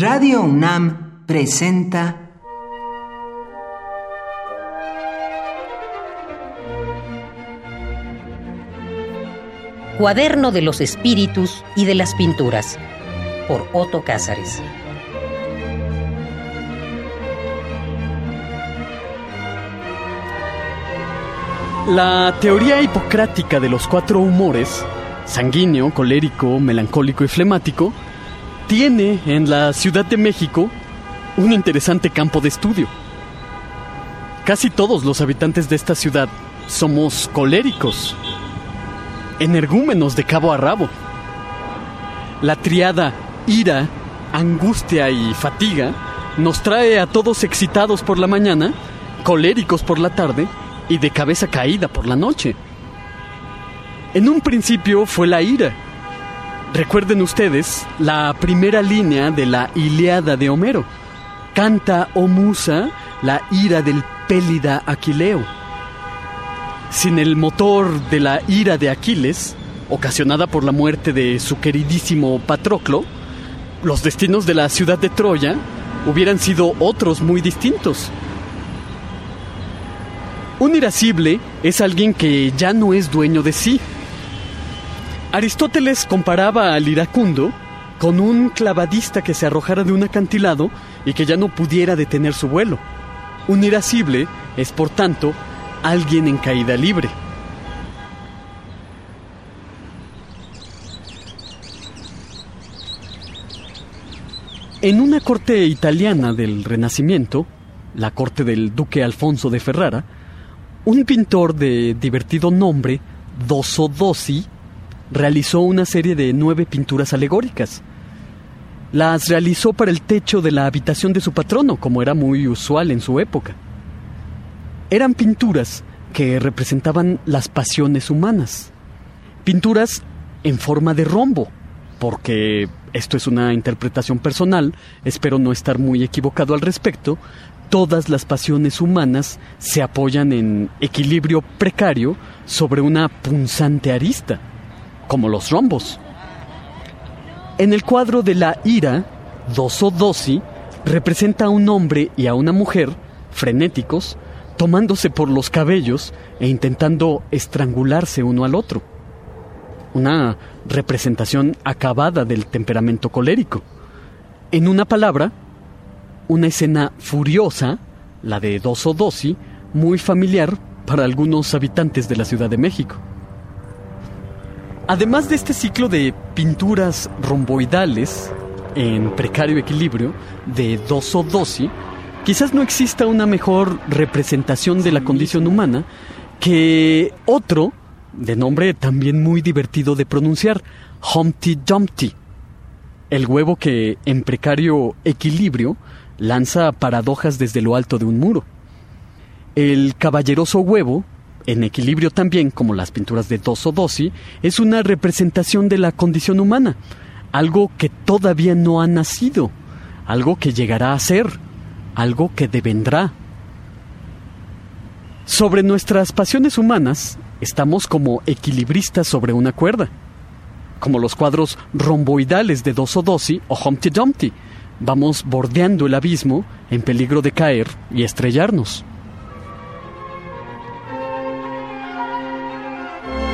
Radio UNAM presenta Cuaderno de los Espíritus y de las Pinturas por Otto Cázares. La teoría hipocrática de los cuatro humores, sanguíneo, colérico, melancólico y flemático, tiene en la Ciudad de México un interesante campo de estudio. Casi todos los habitantes de esta ciudad somos coléricos, energúmenos de cabo a rabo. La triada ira, angustia y fatiga nos trae a todos excitados por la mañana, coléricos por la tarde y de cabeza caída por la noche. En un principio fue la ira. Recuerden ustedes la primera línea de la Iliada de Homero. Canta, oh musa, la ira del pélida Aquileo. Sin el motor de la ira de Aquiles, ocasionada por la muerte de su queridísimo Patroclo, los destinos de la ciudad de Troya hubieran sido otros muy distintos. Un irascible es alguien que ya no es dueño de sí. Aristóteles comparaba al iracundo con un clavadista que se arrojara de un acantilado y que ya no pudiera detener su vuelo. Un irascible es, por tanto, alguien en caída libre. En una corte italiana del Renacimiento, la corte del duque Alfonso de Ferrara, un pintor de divertido nombre, Dosso Dossi, realizó una serie de nueve pinturas alegóricas. Las realizó para el techo de la habitación de su patrono, como era muy usual en su época. Eran pinturas que representaban las pasiones humanas. Pinturas en forma de rombo, porque esto es una interpretación personal, espero no estar muy equivocado al respecto, todas las pasiones humanas se apoyan en equilibrio precario sobre una punzante arista, como los rombos. En el cuadro de la ira, Doso Dosi representa a un hombre y a una mujer, frenéticos, tomándose por los cabellos e intentando estrangularse uno al otro. Una representación acabada del temperamento colérico. En una palabra, una escena furiosa, la de Doso Dosi, muy familiar para algunos habitantes de la Ciudad de México. Además de este ciclo de pinturas romboidales en precario equilibrio de Doso Dosi, quizás no exista una mejor representación de la condición humana que otro, de nombre también muy divertido de pronunciar, Humpty Dumpty, el huevo que en precario equilibrio lanza paradojas desde lo alto de un muro. El caballeroso huevo, en equilibrio también como las pinturas de Dosso Dossi, es una representación de la condición humana, algo que todavía no ha nacido, algo que llegará a ser, algo que devendrá. Sobre nuestras pasiones humanas, estamos como equilibristas sobre una cuerda, como los cuadros romboidales de Dosso Dossi o Humpty Dumpty, vamos bordeando el abismo en peligro de caer y estrellarnos.